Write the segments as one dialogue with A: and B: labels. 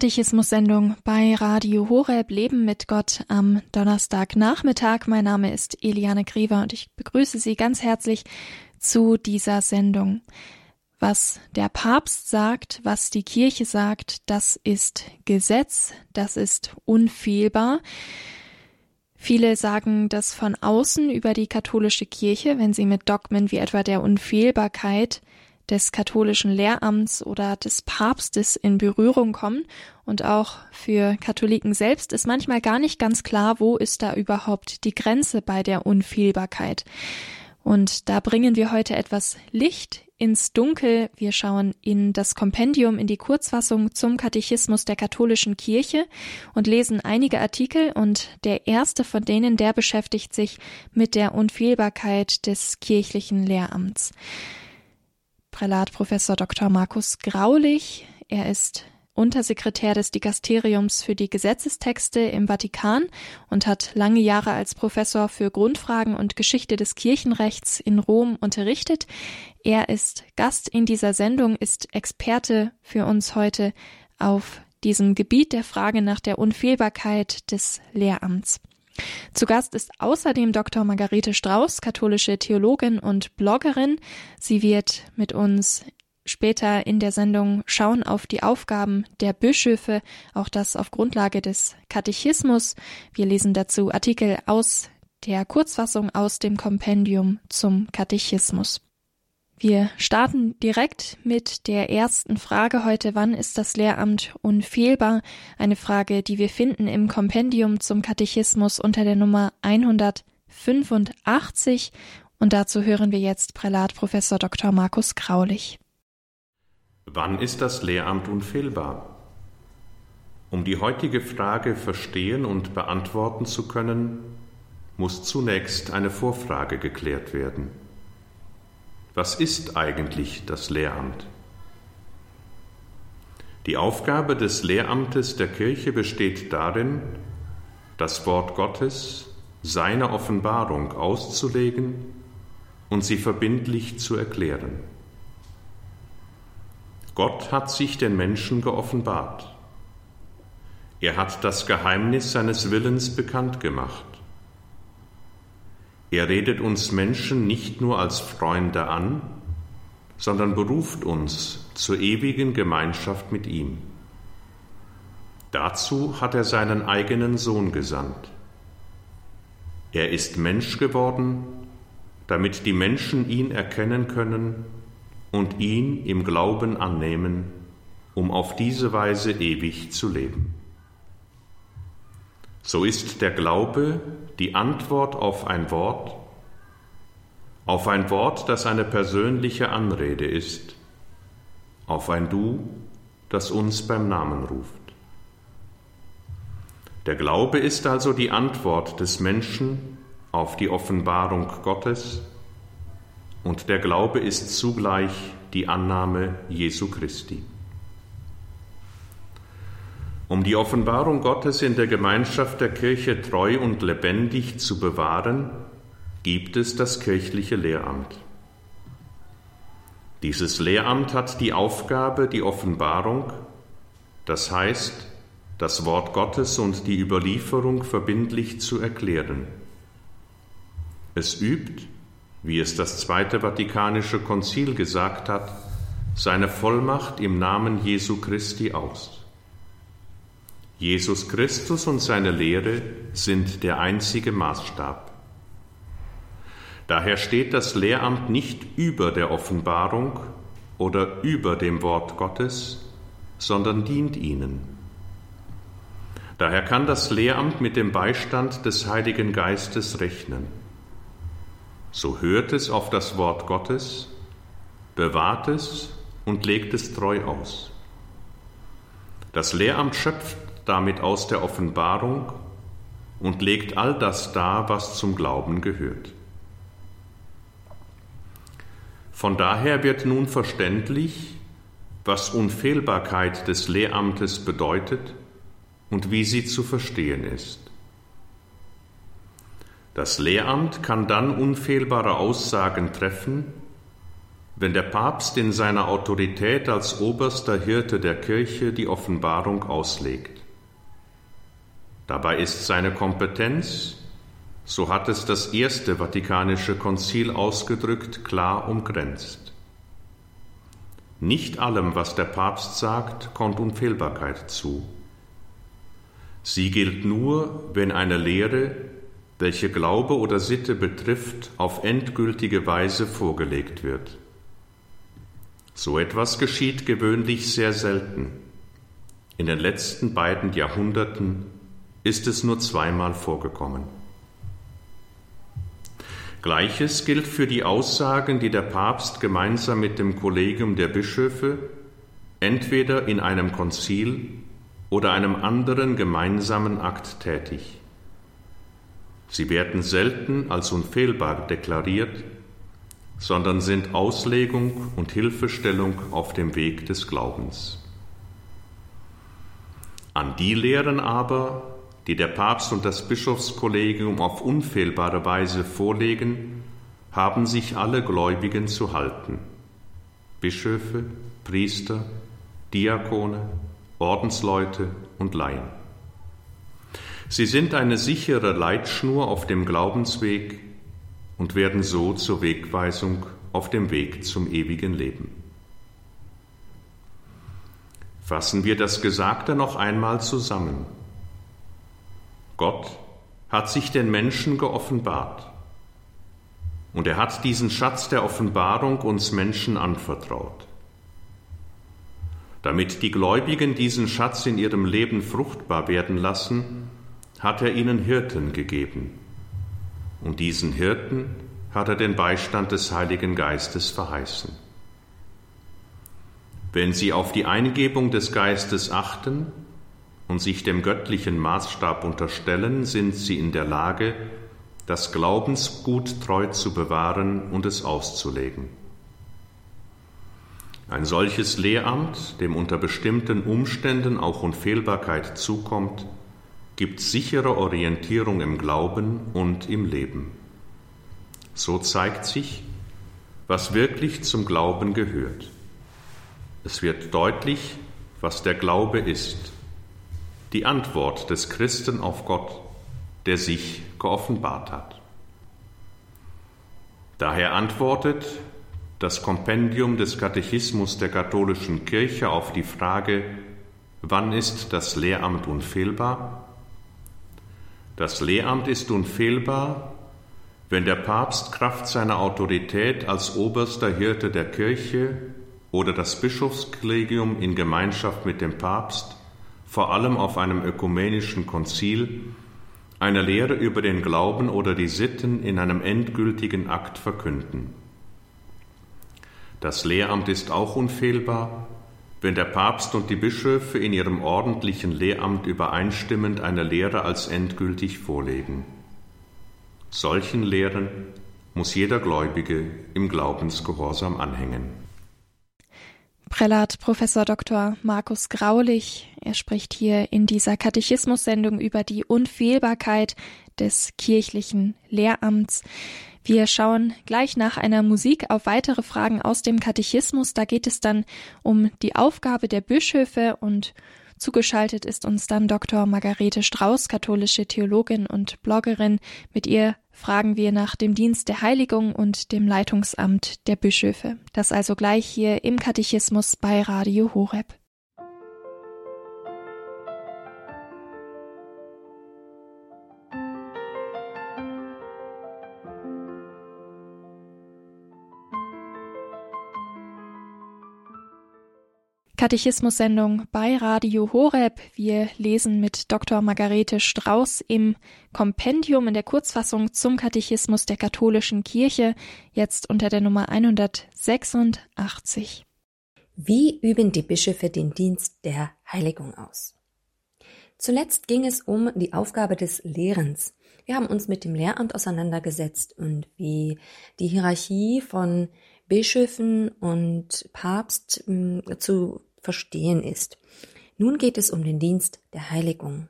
A: Katechismus-Sendung bei Radio Horeb Leben mit Gott am Donnerstagnachmittag. Mein Name ist Eliane Griever und ich begrüße Sie ganz herzlich zu dieser Sendung. Was der Papst sagt, was die Kirche sagt, das ist Gesetz, das ist unfehlbar. Viele sagen das von außen über die katholische Kirche, wenn sie mit Dogmen wie etwa der Unfehlbarkeit des katholischen Lehramts oder des Papstes in Berührung kommen. Und auch für Katholiken selbst ist manchmal gar nicht ganz klar, wo ist da überhaupt die Grenze bei der Unfehlbarkeit. Und da bringen wir heute etwas Licht ins Dunkel. Wir schauen in das Kompendium, in die Kurzfassung zum Katechismus der katholischen Kirche und lesen einige Artikel und der erste von denen, der beschäftigt sich mit der Unfehlbarkeit des kirchlichen Lehramts. Prälat Professor Dr. Markus Graulich. Er ist Untersekretär des Dikasteriums für die Gesetzestexte im Vatikan und hat lange Jahre als Professor für Grundfragen und Geschichte des Kirchenrechts in Rom unterrichtet. Er ist Gast in dieser Sendung, ist Experte für uns heute auf diesem Gebiet der Frage nach der Unfehlbarkeit des Lehramts. Zu Gast ist außerdem Dr. Margarete Strauß, katholische Theologin und Bloggerin. Sie wird mit uns später in der Sendung schauen auf die Aufgaben der Bischöfe, auch das auf Grundlage des Katechismus. Wir lesen dazu Artikel aus der Kurzfassung aus dem Kompendium zum Katechismus. Wir starten direkt mit der ersten Frage heute. Wann ist das Lehramt unfehlbar? Eine Frage, die wir finden im Kompendium zum Katechismus unter der Nummer 185. Und dazu hören wir jetzt Prälat Professor Dr. Markus Graulich.
B: Wann ist das Lehramt unfehlbar? Um die heutige Frage verstehen und beantworten zu können, muss zunächst eine Vorfrage geklärt werden. Was ist eigentlich das Lehramt? Die Aufgabe des Lehramtes der Kirche besteht darin, das Wort Gottes, seine Offenbarung auszulegen und sie verbindlich zu erklären. Gott hat sich den Menschen geoffenbart. Er hat das Geheimnis seines Willens bekannt gemacht. Er redet uns Menschen nicht nur als Freunde an, sondern beruft uns zur ewigen Gemeinschaft mit ihm. Dazu hat er seinen eigenen Sohn gesandt. Er ist Mensch geworden, damit die Menschen ihn erkennen können und ihn im Glauben annehmen, um auf diese Weise ewig zu leben. So ist der Glaube die Antwort auf ein Wort, auf ein Wort, das eine persönliche Anrede ist, auf ein Du, das uns beim Namen ruft. Der Glaube ist also die Antwort des Menschen auf die Offenbarung Gottes und der Glaube ist zugleich die Annahme Jesu Christi. Um die Offenbarung Gottes in der Gemeinschaft der Kirche treu und lebendig zu bewahren, gibt es das kirchliche Lehramt. Dieses Lehramt hat die Aufgabe, die Offenbarung, das heißt, das Wort Gottes und die Überlieferung verbindlich zu erklären. Es übt, wie es das Zweite Vatikanische Konzil gesagt hat, seine Vollmacht im Namen Jesu Christi aus. Jesus Christus und seine Lehre sind der einzige Maßstab. Daher steht das Lehramt nicht über der Offenbarung oder über dem Wort Gottes, sondern dient ihnen. Daher kann das Lehramt mit dem Beistand des Heiligen Geistes rechnen. So hört es auf das Wort Gottes, bewahrt es und legt es treu aus. Das Lehramt schöpft damit aus der Offenbarung und legt all das dar, was zum Glauben gehört. Von daher wird nun verständlich, was Unfehlbarkeit des Lehramtes bedeutet und wie sie zu verstehen ist. Das Lehramt kann dann unfehlbare Aussagen treffen, wenn der Papst in seiner Autorität als oberster Hirte der Kirche die Offenbarung auslegt. Dabei ist seine Kompetenz, so hat es das erste Vatikanische Konzil ausgedrückt, klar umgrenzt. Nicht allem, was der Papst sagt, kommt Unfehlbarkeit zu. Sie gilt nur, wenn eine Lehre, welche Glaube oder Sitte betrifft, auf endgültige Weise vorgelegt wird. So etwas geschieht gewöhnlich sehr selten. In den letzten beiden Jahrhunderten ist es nur zweimal vorgekommen. Gleiches gilt für die Aussagen, die der Papst gemeinsam mit dem Kollegium der Bischöfe entweder in einem Konzil oder einem anderen gemeinsamen Akt tätig. Sie werden selten als unfehlbar deklariert, sondern sind Auslegung und Hilfestellung auf dem Weg des Glaubens. An die Lehren aber, die der Papst und das Bischofskollegium auf unfehlbare Weise vorlegen, haben sich alle Gläubigen zu halten. Bischöfe, Priester, Diakone, Ordensleute und Laien. Sie sind eine sichere Leitschnur auf dem Glaubensweg und werden so zur Wegweisung auf dem Weg zum ewigen Leben. Fassen wir das Gesagte noch einmal zusammen. Gott hat sich den Menschen geoffenbart. Und er hat diesen Schatz der Offenbarung uns Menschen anvertraut. Damit die Gläubigen diesen Schatz in ihrem Leben fruchtbar werden lassen, hat er ihnen Hirten gegeben. Und diesen Hirten hat er den Beistand des Heiligen Geistes verheißen. Wenn sie auf die Eingebung des Geistes achten, und sich dem göttlichen Maßstab unterstellen, sind sie in der Lage, das Glaubensgut treu zu bewahren und es auszulegen. Ein solches Lehramt, dem unter bestimmten Umständen auch Unfehlbarkeit zukommt, gibt sichere Orientierung im Glauben und im Leben. So zeigt sich, was wirklich zum Glauben gehört. Es wird deutlich, was der Glaube ist die Antwort des Christen auf Gott, der sich geoffenbart hat. Daher antwortet das Kompendium des Katechismus der katholischen Kirche auf die Frage, wann ist das Lehramt unfehlbar? Das Lehramt ist unfehlbar, wenn der Papst Kraft seiner Autorität als oberster Hirte der Kirche oder das Bischofskollegium in Gemeinschaft mit dem Papst vor allem auf einem ökumenischen Konzil, eine Lehre über den Glauben oder die Sitten in einem endgültigen Akt verkünden. Das Lehramt ist auch unfehlbar, wenn der Papst und die Bischöfe in ihrem ordentlichen Lehramt übereinstimmend eine Lehre als endgültig vorlegen. Solchen Lehren muss jeder Gläubige im Glaubensgehorsam anhängen.
A: Prälat Professor Dr. Markus Graulich. Er spricht hier in dieser Katechismus-Sendung über die Unfehlbarkeit des kirchlichen Lehramts. Wir schauen gleich nach einer Musik auf weitere Fragen aus dem Katechismus. Da geht es dann um die Aufgabe der Bischöfe und zugeschaltet ist uns dann Dr. Margarete Strauß, katholische Theologin und Bloggerin. Mit ihr fragen wir nach dem Dienst der Heiligung und dem Leitungsamt der Bischöfe. Das also gleich hier im Katechismus bei Radio Horeb. Katechismus-Sendung bei Radio Horeb. Wir lesen mit Dr. Margarete Strauß im Kompendium in der Kurzfassung zum Katechismus der katholischen Kirche, jetzt unter der Nummer 186.
C: Wie üben die Bischöfe den Dienst der Heiligung aus? Zuletzt ging es um die Aufgabe des Lehrens. Wir haben uns mit dem Lehramt auseinandergesetzt und wie die Hierarchie von Bischöfen und Papst hm, zu verstehen ist. Nun geht es um den Dienst der Heiligung.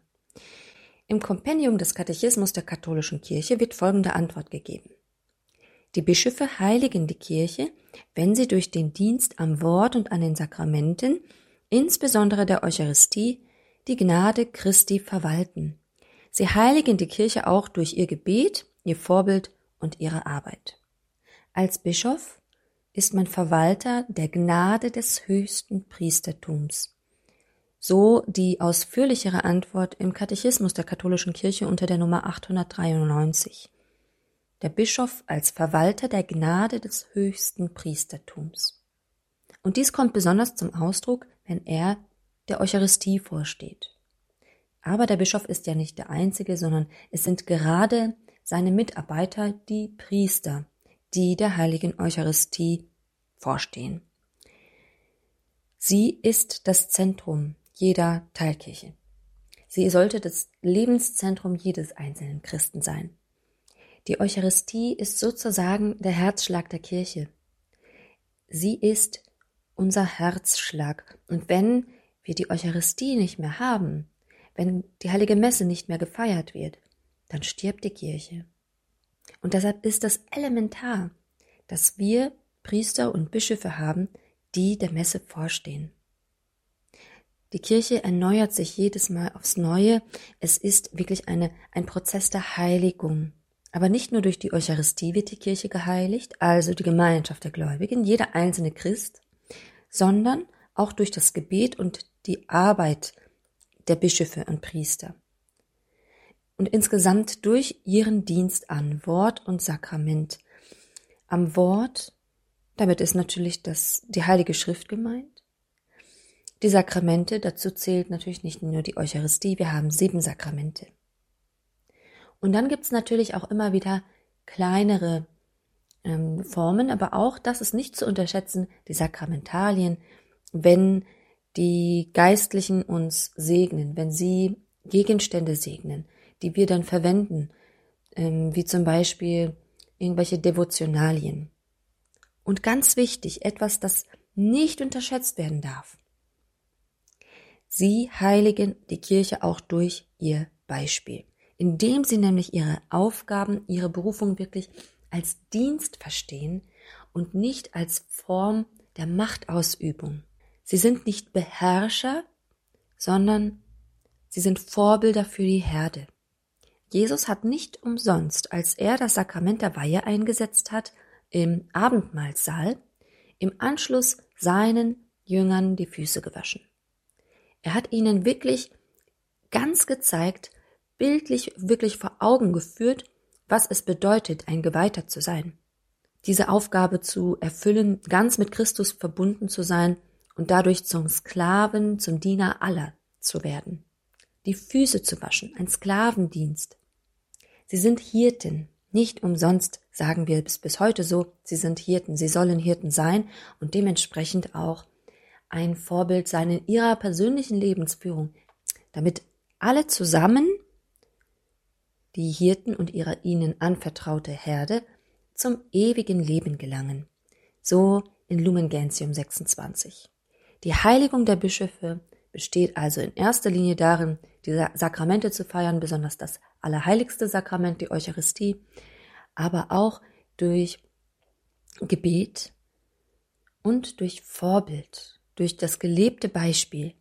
C: Im Kompendium des Katechismus der katholischen Kirche wird folgende Antwort gegeben. Die Bischöfe heiligen die Kirche, wenn sie durch den Dienst am Wort und an den Sakramenten, insbesondere der Eucharistie, die Gnade Christi verwalten. Sie heiligen die Kirche auch durch ihr Gebet, ihr Vorbild und ihre Arbeit. Als Bischof ist man Verwalter der Gnade des höchsten Priestertums. So die ausführlichere Antwort im Katechismus der katholischen Kirche unter der Nummer 893. Der Bischof als Verwalter der Gnade des höchsten Priestertums. Und dies kommt besonders zum Ausdruck, wenn er der Eucharistie vorsteht. Aber der Bischof ist ja nicht der Einzige, sondern es sind gerade seine Mitarbeiter, die Priester, die der heiligen Eucharistie vorstehen. Sie ist das Zentrum jeder Teilkirche. Sie sollte das Lebenszentrum jedes einzelnen Christen sein. Die Eucharistie ist sozusagen der Herzschlag der Kirche. Sie ist unser Herzschlag. Und wenn wir die Eucharistie nicht mehr haben, wenn die heilige Messe nicht mehr gefeiert wird, dann stirbt die Kirche. Und deshalb ist es elementar, dass wir Priester und Bischöfe haben, die der Messe vorstehen. Die Kirche erneuert sich jedes Mal aufs Neue. Es ist wirklich eine, ein Prozess der Heiligung. Aber nicht nur durch die Eucharistie wird die Kirche geheiligt, also die Gemeinschaft der Gläubigen, jeder einzelne Christ, sondern auch durch das Gebet und die Arbeit der Bischöfe und Priester. Und insgesamt durch ihren Dienst an Wort und Sakrament. Am Wort, damit ist natürlich das, die Heilige Schrift gemeint, die Sakramente, dazu zählt natürlich nicht nur die Eucharistie, wir haben sieben Sakramente. Und dann gibt's natürlich auch immer wieder kleinere ähm, Formen, aber auch, das ist nicht zu unterschätzen, die Sakramentalien, wenn die Geistlichen uns segnen, wenn sie Gegenstände segnen, die wir dann verwenden, ähm, wie zum Beispiel irgendwelche Devotionalien. Und ganz wichtig, etwas, das nicht unterschätzt werden darf. Sie heiligen die Kirche auch durch ihr Beispiel, indem sie nämlich ihre Aufgaben, ihre Berufung wirklich als Dienst verstehen und nicht als Form der Machtausübung. Sie sind nicht Beherrscher, sondern sie sind Vorbilder für die Herde. Jesus hat nicht umsonst, als er das Sakrament der Weihe eingesetzt hat, im Abendmahlsaal, im Anschluss seinen Jüngern die Füße gewaschen. Er hat ihnen wirklich ganz gezeigt, bildlich wirklich vor Augen geführt, was es bedeutet, ein Geweihter zu sein. Diese Aufgabe zu erfüllen, ganz mit Christus verbunden zu sein und dadurch zum Sklaven, zum Diener aller zu werden. Die Füße zu waschen, ein Sklavendienst. Sie sind Hirten, nicht umsonst sagen wir es bis heute so, sie sind Hirten, sie sollen Hirten sein und dementsprechend auch ein Vorbild sein in ihrer persönlichen Lebensführung, damit alle zusammen, die Hirten und ihre ihnen anvertraute Herde, zum ewigen Leben gelangen. So in Lumen Gentium 26. Die Heiligung der Bischöfe besteht also in erster Linie darin, die Sakramente zu feiern, besonders das allerheiligste Sakrament, die Eucharistie, aber auch durch Gebet und durch Vorbild durch das gelebte Beispiel.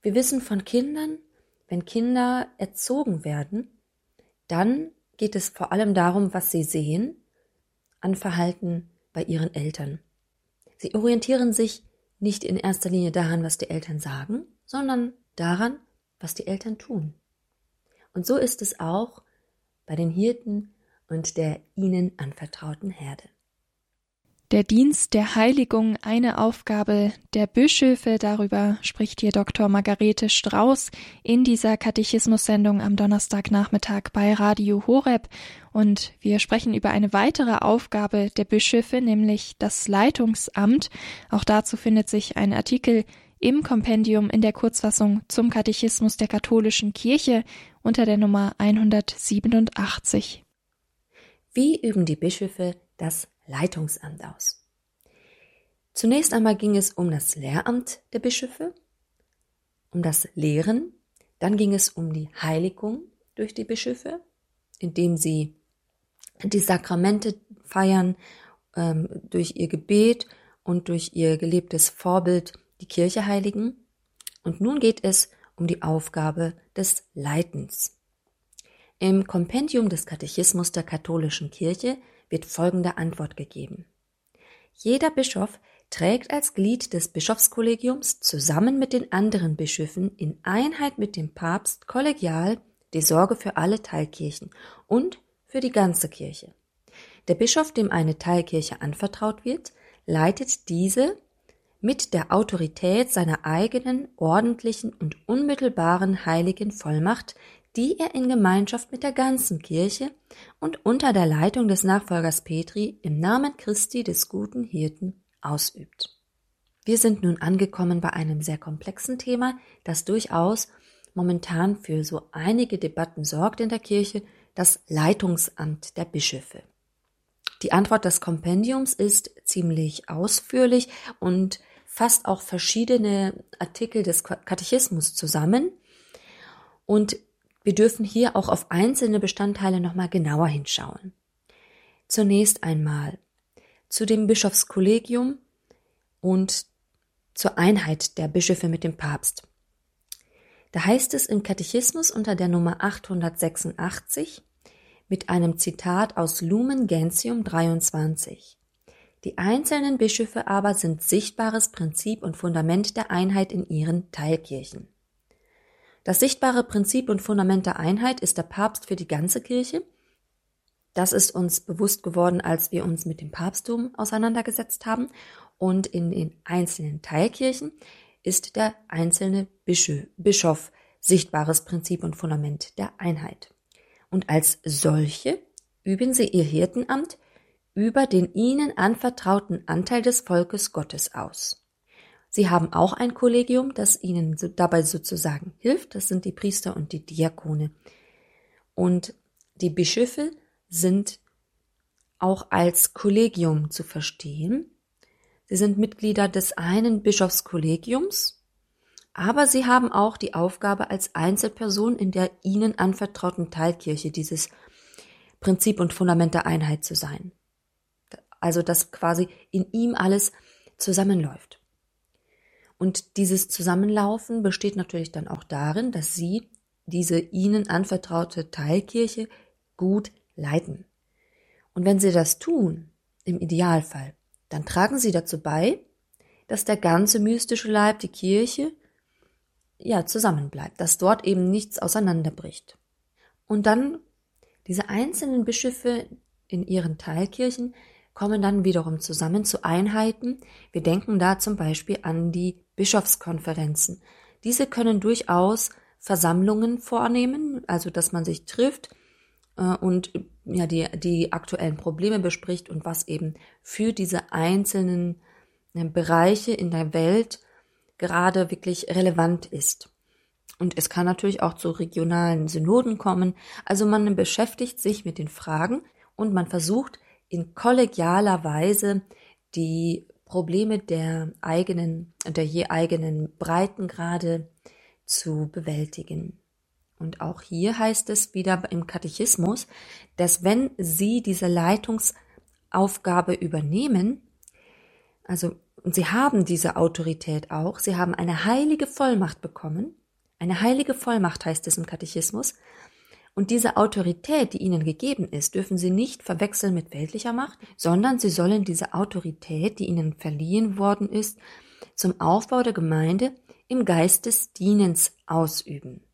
C: Wir wissen von Kindern, wenn Kinder erzogen werden, dann geht es vor allem darum, was sie sehen an Verhalten bei ihren Eltern. Sie orientieren sich nicht in erster Linie daran, was die Eltern sagen, sondern daran, was die Eltern tun. Und so ist es auch bei den Hirten und der ihnen anvertrauten Herde
A: der Dienst der Heiligung eine Aufgabe der Bischöfe. Darüber spricht hier Dr. Margarete Strauß in dieser Katechismus-Sendung am Donnerstagnachmittag bei Radio Horeb. Und wir sprechen über eine weitere Aufgabe der Bischöfe, nämlich das Leitungsamt. Auch dazu findet sich ein Artikel im Kompendium in der Kurzfassung zum Katechismus der katholischen Kirche unter der Nummer 187.
C: Wie üben die Bischöfe das Leitungsamt aus. Zunächst einmal ging es um das Lehramt der Bischöfe, um das Lehren, dann ging es um die Heiligung durch die Bischöfe, indem sie die Sakramente feiern, ähm, durch ihr Gebet und durch ihr gelebtes Vorbild die Kirche heiligen. Und nun geht es um die Aufgabe des Leitens. Im Kompendium des Katechismus der katholischen Kirche wird folgende Antwort gegeben. Jeder Bischof trägt als Glied des Bischofskollegiums zusammen mit den anderen Bischöfen in Einheit mit dem Papst kollegial die Sorge für alle Teilkirchen und für die ganze Kirche. Der Bischof, dem eine Teilkirche anvertraut wird, leitet diese mit der Autorität seiner eigenen ordentlichen und unmittelbaren heiligen Vollmacht, die er in Gemeinschaft mit der ganzen Kirche und unter der Leitung des Nachfolgers Petri im Namen Christi des guten Hirten ausübt. Wir sind nun angekommen bei einem sehr komplexen Thema, das durchaus momentan für so einige Debatten sorgt in der Kirche, das Leitungsamt der Bischöfe. Die Antwort des Kompendiums ist ziemlich ausführlich und fasst auch verschiedene Artikel des Katechismus zusammen. Und wir dürfen hier auch auf einzelne Bestandteile nochmal genauer hinschauen. Zunächst einmal zu dem Bischofskollegium und zur Einheit der Bischöfe mit dem Papst. Da heißt es im Katechismus unter der Nummer 886 mit einem Zitat aus Lumen Gentium 23. Die einzelnen Bischöfe aber sind sichtbares Prinzip und Fundament der Einheit in ihren Teilkirchen. Das sichtbare Prinzip und Fundament der Einheit ist der Papst für die ganze Kirche. Das ist uns bewusst geworden, als wir uns mit dem Papsttum auseinandergesetzt haben. Und in den einzelnen Teilkirchen ist der einzelne Bischof sichtbares Prinzip und Fundament der Einheit. Und als solche üben sie ihr Hirtenamt über den ihnen anvertrauten Anteil des Volkes Gottes aus. Sie haben auch ein Kollegium, das ihnen dabei sozusagen hilft. Das sind die Priester und die Diakone. Und die Bischöfe sind auch als Kollegium zu verstehen. Sie sind Mitglieder des einen Bischofskollegiums, aber sie haben auch die Aufgabe als Einzelperson in der ihnen anvertrauten Teilkirche dieses Prinzip und Fundament der Einheit zu sein. Also dass quasi in ihm alles zusammenläuft. Und dieses Zusammenlaufen besteht natürlich dann auch darin, dass sie diese ihnen anvertraute Teilkirche gut leiten. Und wenn sie das tun, im Idealfall, dann tragen sie dazu bei, dass der ganze mystische Leib, die Kirche, ja, zusammenbleibt, dass dort eben nichts auseinanderbricht. Und dann diese einzelnen Bischöfe in ihren Teilkirchen kommen dann wiederum zusammen zu Einheiten. Wir denken da zum Beispiel an die Bischofskonferenzen. Diese können durchaus Versammlungen vornehmen, also dass man sich trifft äh, und ja die, die aktuellen Probleme bespricht und was eben für diese einzelnen äh, Bereiche in der Welt gerade wirklich relevant ist. Und es kann natürlich auch zu regionalen Synoden kommen. Also man beschäftigt sich mit den Fragen und man versucht in kollegialer Weise die Probleme der eigenen, der je eigenen Breitengrade zu bewältigen. Und auch hier heißt es wieder im Katechismus, dass wenn Sie diese Leitungsaufgabe übernehmen, also und Sie haben diese Autorität auch, Sie haben eine heilige Vollmacht bekommen, eine heilige Vollmacht heißt es im Katechismus, und diese Autorität, die ihnen gegeben ist, dürfen sie nicht verwechseln mit weltlicher Macht, sondern sie sollen diese Autorität, die ihnen verliehen worden ist, zum Aufbau der Gemeinde im Geist des Dienens ausüben.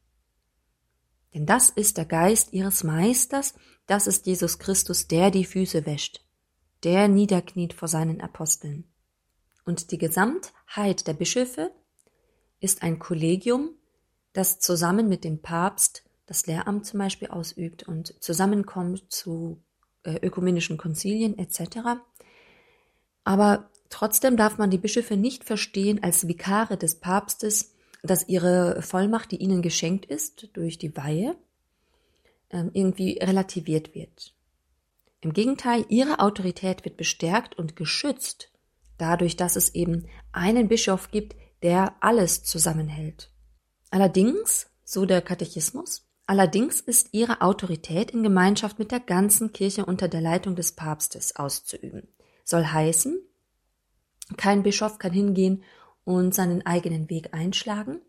C: Denn das ist der Geist ihres Meisters, das ist Jesus Christus, der die Füße wäscht, der niederkniet vor seinen Aposteln. Und die Gesamtheit der Bischöfe ist ein Kollegium, das zusammen mit dem Papst das Lehramt zum Beispiel ausübt und zusammenkommt zu äh, ökumenischen Konzilien etc. Aber trotzdem darf man die Bischöfe nicht verstehen als Vikare des Papstes, dass ihre Vollmacht, die ihnen geschenkt ist durch die Weihe, äh, irgendwie relativiert wird. Im Gegenteil, ihre Autorität wird bestärkt und geschützt, dadurch, dass es eben einen Bischof gibt, der alles zusammenhält. Allerdings, so der Katechismus, Allerdings ist ihre Autorität in Gemeinschaft mit der ganzen Kirche unter der Leitung des Papstes auszuüben. Soll heißen, kein Bischof kann hingehen und seinen eigenen Weg einschlagen,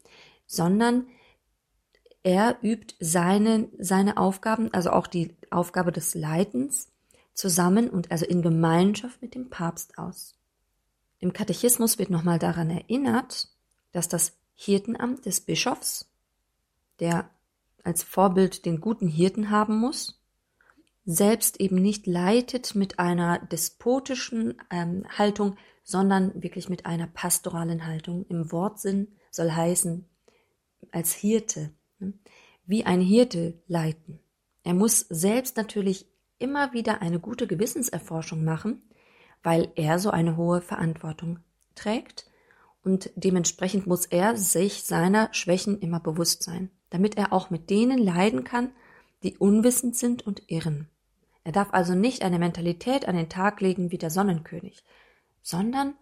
C: sondern er übt seine, seine Aufgaben, also auch die Aufgabe des Leitens, zusammen und also in Gemeinschaft mit dem Papst aus. Im Katechismus wird nochmal daran erinnert, dass das Hirtenamt des Bischofs, der als Vorbild den guten Hirten haben muss, selbst eben nicht leitet mit einer despotischen ähm, Haltung, sondern wirklich mit einer pastoralen Haltung. Im Wortsinn soll heißen, als Hirte, ne, wie ein Hirte leiten. Er muss selbst natürlich immer wieder eine gute Gewissenserforschung machen, weil er so eine hohe Verantwortung trägt und dementsprechend muss er sich seiner Schwächen immer bewusst sein damit er auch mit denen leiden kann, die unwissend sind und irren. Er darf also nicht eine Mentalität an den Tag legen wie der Sonnenkönig, sondern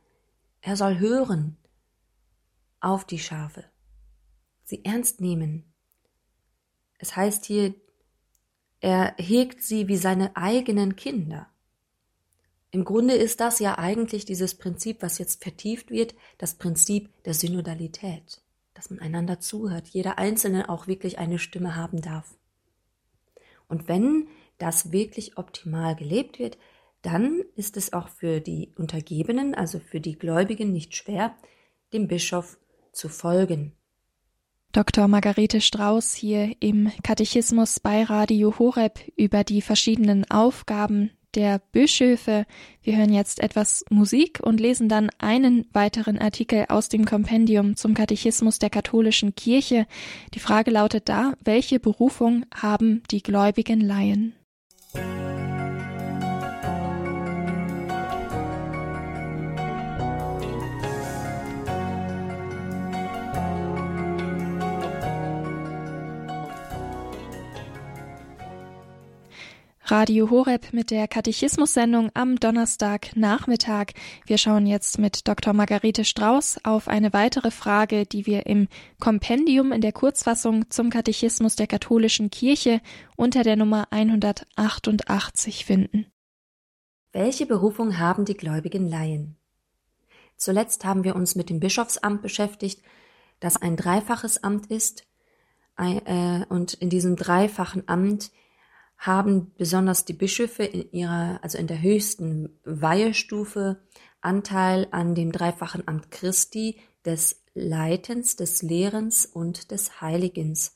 C: er soll hören auf die Schafe, sie ernst nehmen. Es heißt hier, er hegt sie wie seine eigenen Kinder. Im Grunde ist das ja eigentlich dieses Prinzip, was jetzt vertieft wird, das Prinzip der Synodalität dass man einander zuhört, jeder Einzelne auch wirklich eine Stimme haben darf. Und wenn das wirklich optimal gelebt wird, dann ist es auch für die Untergebenen, also für die Gläubigen, nicht schwer, dem Bischof zu folgen.
A: Dr. Margarete Strauß hier im Katechismus bei Radio Horeb über die verschiedenen Aufgaben der Bischöfe. Wir hören jetzt etwas Musik und lesen dann einen weiteren Artikel aus dem Kompendium zum Katechismus der katholischen Kirche. Die Frage lautet da, welche Berufung haben die gläubigen Laien? Radio Horeb mit der Katechismus-Sendung am Donnerstagnachmittag. Wir schauen jetzt mit Dr. Margarete Strauß auf eine weitere Frage, die wir im Kompendium in der Kurzfassung zum Katechismus der katholischen Kirche unter der Nummer 188 finden.
C: Welche Berufung haben die gläubigen Laien? Zuletzt haben wir uns mit dem Bischofsamt beschäftigt, das ein dreifaches Amt ist, äh, und in diesem dreifachen Amt haben besonders die Bischöfe in ihrer, also in der höchsten Weihestufe Anteil an dem dreifachen Amt Christi des Leitens, des Lehrens und des Heiligens.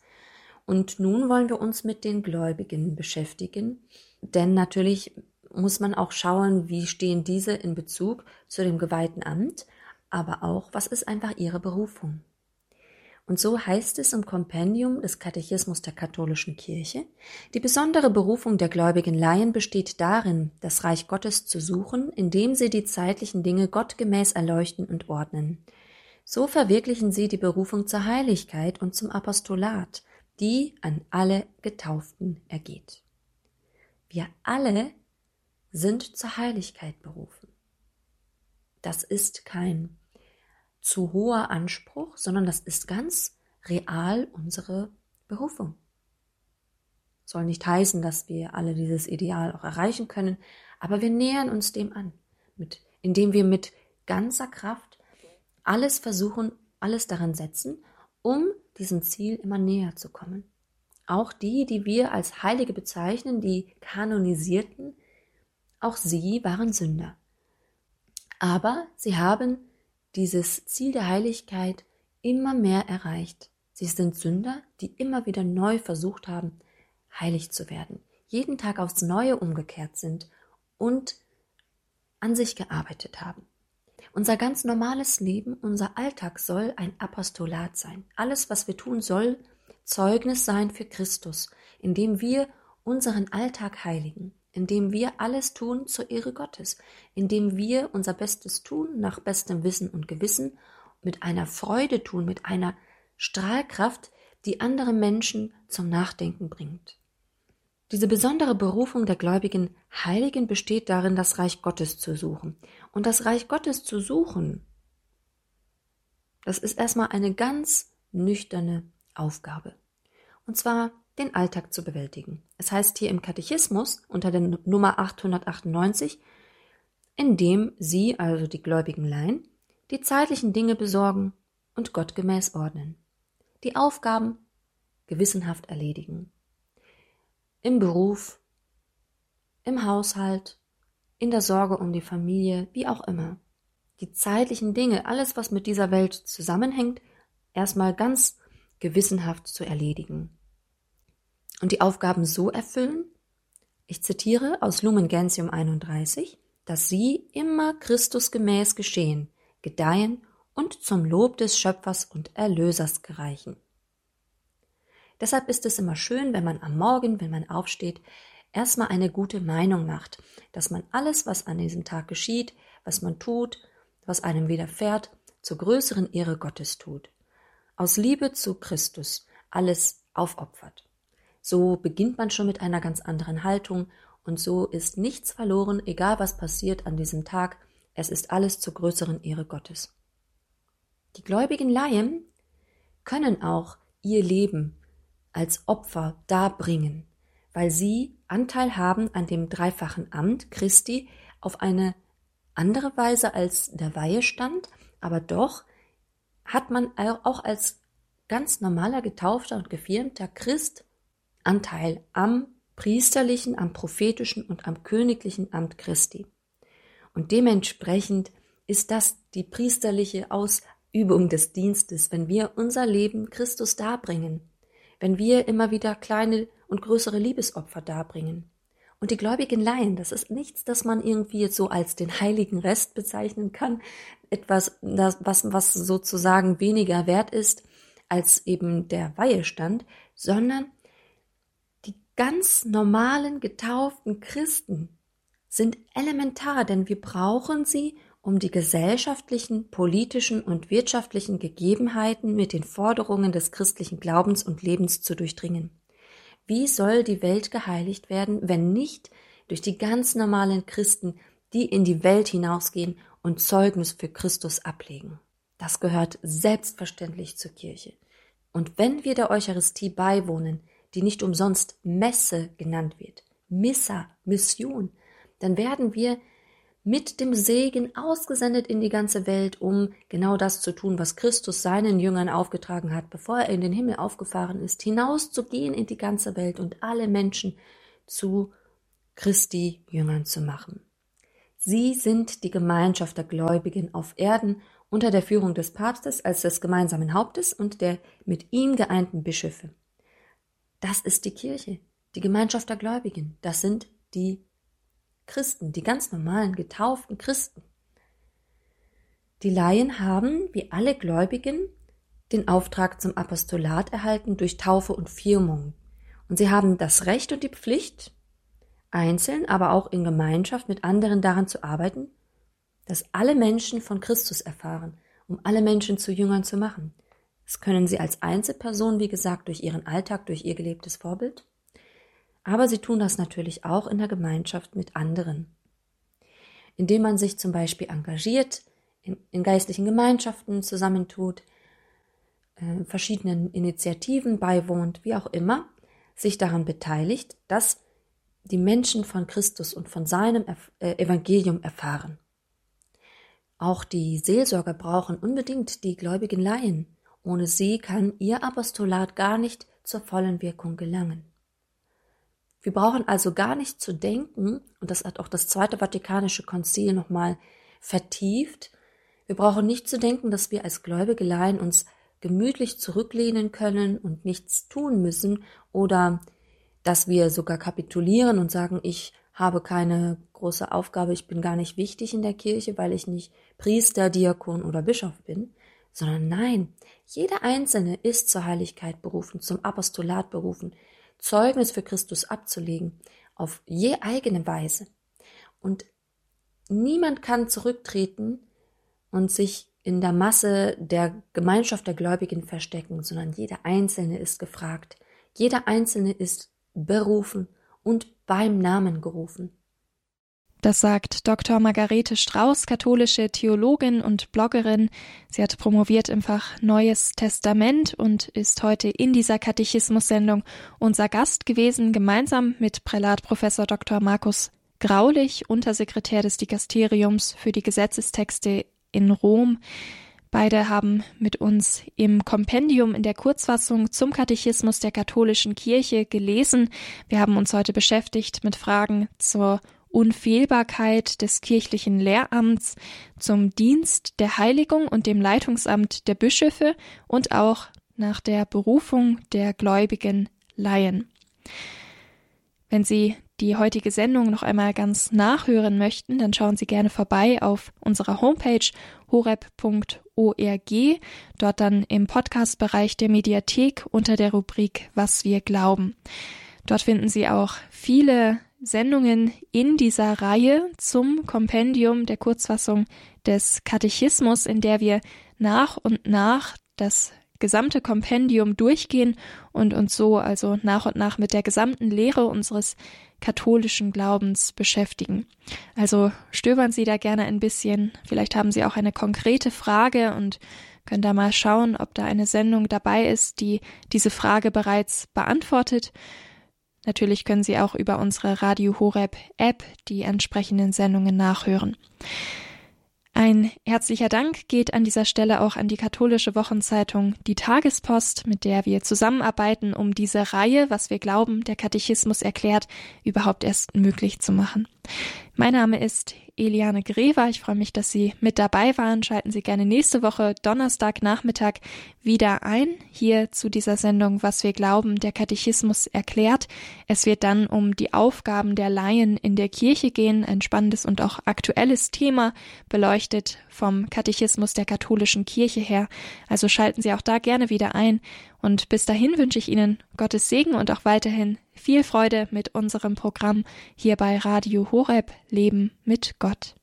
C: Und nun wollen wir uns mit den Gläubigen beschäftigen, denn natürlich muss man auch schauen, wie stehen diese in Bezug zu dem geweihten Amt, aber auch, was ist einfach ihre Berufung. Und so heißt es im Kompendium des Katechismus der katholischen Kirche, die besondere Berufung der gläubigen Laien besteht darin, das Reich Gottes zu suchen, indem sie die zeitlichen Dinge gottgemäß erleuchten und ordnen. So verwirklichen sie die Berufung zur Heiligkeit und zum Apostolat, die an alle Getauften ergeht. Wir alle sind zur Heiligkeit berufen. Das ist kein zu hoher Anspruch, sondern das ist ganz real unsere Berufung. Soll nicht heißen, dass wir alle dieses Ideal auch erreichen können, aber wir nähern uns dem an, mit, indem wir mit ganzer Kraft alles versuchen, alles daran setzen, um diesem Ziel immer näher zu kommen. Auch die, die wir als Heilige bezeichnen, die Kanonisierten, auch sie waren Sünder. Aber sie haben dieses Ziel der Heiligkeit immer mehr erreicht. Sie sind Sünder, die immer wieder neu versucht haben, heilig zu werden, jeden Tag aufs Neue umgekehrt sind und an sich gearbeitet haben. Unser ganz normales Leben, unser Alltag soll ein Apostolat sein. Alles, was wir tun, soll Zeugnis sein für Christus, indem wir unseren Alltag heiligen indem wir alles tun zur Ehre Gottes, indem wir unser Bestes tun nach bestem Wissen und Gewissen, mit einer Freude tun, mit einer Strahlkraft, die andere Menschen zum Nachdenken bringt. Diese besondere Berufung der gläubigen Heiligen besteht darin, das Reich Gottes zu suchen. Und das Reich Gottes zu suchen, das ist erstmal eine ganz nüchterne Aufgabe. Und zwar den Alltag zu bewältigen. Es heißt hier im Katechismus unter der Nummer 898, indem sie, also die gläubigen Laien, die zeitlichen Dinge besorgen und gottgemäß ordnen, die Aufgaben gewissenhaft erledigen, im Beruf, im Haushalt, in der Sorge um die Familie, wie auch immer. Die zeitlichen Dinge, alles, was mit dieser Welt zusammenhängt, erstmal ganz gewissenhaft zu erledigen. Und die Aufgaben so erfüllen, ich zitiere aus Lumen Gentium 31, dass sie immer Christusgemäß geschehen, gedeihen und zum Lob des Schöpfers und Erlösers gereichen. Deshalb ist es immer schön, wenn man am Morgen, wenn man aufsteht, erstmal eine gute Meinung macht, dass man alles, was an diesem Tag geschieht, was man tut, was einem widerfährt, zur größeren Ehre Gottes tut. Aus Liebe zu Christus alles aufopfert. So beginnt man schon mit einer ganz anderen Haltung und so ist nichts verloren, egal was passiert an diesem Tag, es ist alles zur größeren Ehre Gottes. Die gläubigen Laien können auch ihr Leben als Opfer darbringen, weil sie Anteil haben an dem dreifachen Amt Christi auf eine andere Weise als der Weihestand, aber doch hat man auch als ganz normaler getaufter und gefirmter Christ Anteil am priesterlichen, am prophetischen und am königlichen Amt Christi. Und dementsprechend ist das die priesterliche Ausübung des Dienstes, wenn wir unser Leben Christus darbringen, wenn wir immer wieder kleine und größere Liebesopfer darbringen. Und die gläubigen Laien, das ist nichts, das man irgendwie jetzt so als den heiligen Rest bezeichnen kann, etwas, das, was, was sozusagen weniger wert ist als eben der Weihestand, sondern ganz normalen getauften Christen sind elementar, denn wir brauchen sie, um die gesellschaftlichen, politischen und wirtschaftlichen Gegebenheiten mit den Forderungen des christlichen Glaubens und Lebens zu durchdringen. Wie soll die Welt geheiligt werden, wenn nicht durch die ganz normalen Christen, die in die Welt hinausgehen und Zeugnis für Christus ablegen? Das gehört selbstverständlich zur Kirche. Und wenn wir der Eucharistie beiwohnen, die nicht umsonst Messe genannt wird, Missa, Mission, dann werden wir mit dem Segen ausgesendet in die ganze Welt, um genau das zu tun, was Christus seinen Jüngern aufgetragen hat, bevor er in den Himmel aufgefahren ist, hinauszugehen in die ganze Welt und alle Menschen zu Christi Jüngern zu machen. Sie sind die Gemeinschaft der Gläubigen auf Erden unter der Führung des Papstes als des gemeinsamen Hauptes und der mit ihm geeinten Bischöfe. Das ist die Kirche, die Gemeinschaft der Gläubigen. Das sind die Christen, die ganz normalen getauften Christen. Die Laien haben, wie alle Gläubigen, den Auftrag zum Apostolat erhalten durch Taufe und Firmung. Und sie haben das Recht und die Pflicht, einzeln, aber auch in Gemeinschaft mit anderen daran zu arbeiten, dass alle Menschen von Christus erfahren, um alle Menschen zu Jüngern zu machen. Das können sie als Einzelperson, wie gesagt, durch ihren Alltag, durch ihr gelebtes Vorbild, aber sie tun das natürlich auch in der Gemeinschaft mit anderen. Indem man sich zum Beispiel engagiert, in, in geistlichen Gemeinschaften zusammentut, äh, verschiedenen Initiativen beiwohnt, wie auch immer, sich daran beteiligt, dass die Menschen von Christus und von seinem äh, Evangelium erfahren. Auch die Seelsorger brauchen unbedingt die gläubigen Laien. Ohne sie kann ihr Apostolat gar nicht zur vollen Wirkung gelangen. Wir brauchen also gar nicht zu denken, und das hat auch das Zweite Vatikanische Konzil nochmal vertieft, wir brauchen nicht zu denken, dass wir als gläubige Laien uns gemütlich zurücklehnen können und nichts tun müssen oder dass wir sogar kapitulieren und sagen, ich habe keine große Aufgabe, ich bin gar nicht wichtig in der Kirche, weil ich nicht Priester, Diakon oder Bischof bin, sondern nein, jeder Einzelne ist zur Heiligkeit berufen, zum Apostolat berufen, Zeugnis für Christus abzulegen, auf je eigene Weise. Und niemand kann zurücktreten und sich in der Masse der Gemeinschaft der Gläubigen verstecken, sondern jeder Einzelne ist gefragt. Jeder Einzelne ist berufen und beim Namen gerufen.
A: Das sagt Dr. Margarete Strauß, katholische Theologin und Bloggerin. Sie hat promoviert im Fach Neues Testament und ist heute in dieser Katechismus-Sendung unser Gast gewesen, gemeinsam mit Prälat Professor Dr. Markus Graulich, Untersekretär des Dikasteriums für die Gesetzestexte in Rom. Beide haben mit uns im Kompendium in der Kurzfassung zum Katechismus der katholischen Kirche gelesen. Wir haben uns heute beschäftigt mit Fragen zur Unfehlbarkeit des kirchlichen Lehramts zum Dienst der Heiligung und dem Leitungsamt der Bischöfe und auch nach der Berufung der gläubigen Laien. Wenn Sie die heutige Sendung noch einmal ganz nachhören möchten, dann schauen Sie gerne vorbei auf unserer Homepage horeb.org, dort dann im Podcast-Bereich der Mediathek unter der Rubrik Was wir glauben. Dort finden Sie auch viele Sendungen in dieser Reihe zum Kompendium der Kurzfassung des Katechismus, in der wir nach und nach das gesamte Kompendium durchgehen und uns so also nach und nach mit der gesamten Lehre unseres katholischen Glaubens beschäftigen. Also stöbern Sie da gerne ein bisschen. Vielleicht haben Sie auch eine konkrete Frage und können da mal schauen, ob da eine Sendung dabei ist, die diese Frage bereits beantwortet. Natürlich können Sie auch über unsere Radio Horeb App die entsprechenden Sendungen nachhören. Ein herzlicher Dank geht an dieser Stelle auch an die katholische Wochenzeitung Die Tagespost, mit der wir zusammenarbeiten, um diese Reihe, was wir glauben, der Katechismus erklärt, überhaupt erst möglich zu machen. Mein Name ist Eliane Grever. Ich freue mich, dass Sie mit dabei waren. Schalten Sie gerne nächste Woche Donnerstagnachmittag wieder ein, hier zu dieser Sendung Was wir glauben, der Katechismus erklärt. Es wird dann um die Aufgaben der Laien in der Kirche gehen, ein spannendes und auch aktuelles Thema, beleuchtet vom Katechismus der katholischen Kirche her. Also schalten Sie auch da gerne wieder ein. Und bis dahin wünsche ich Ihnen Gottes Segen und auch weiterhin viel Freude mit unserem Programm hier bei Radio Horeb Leben mit Gott.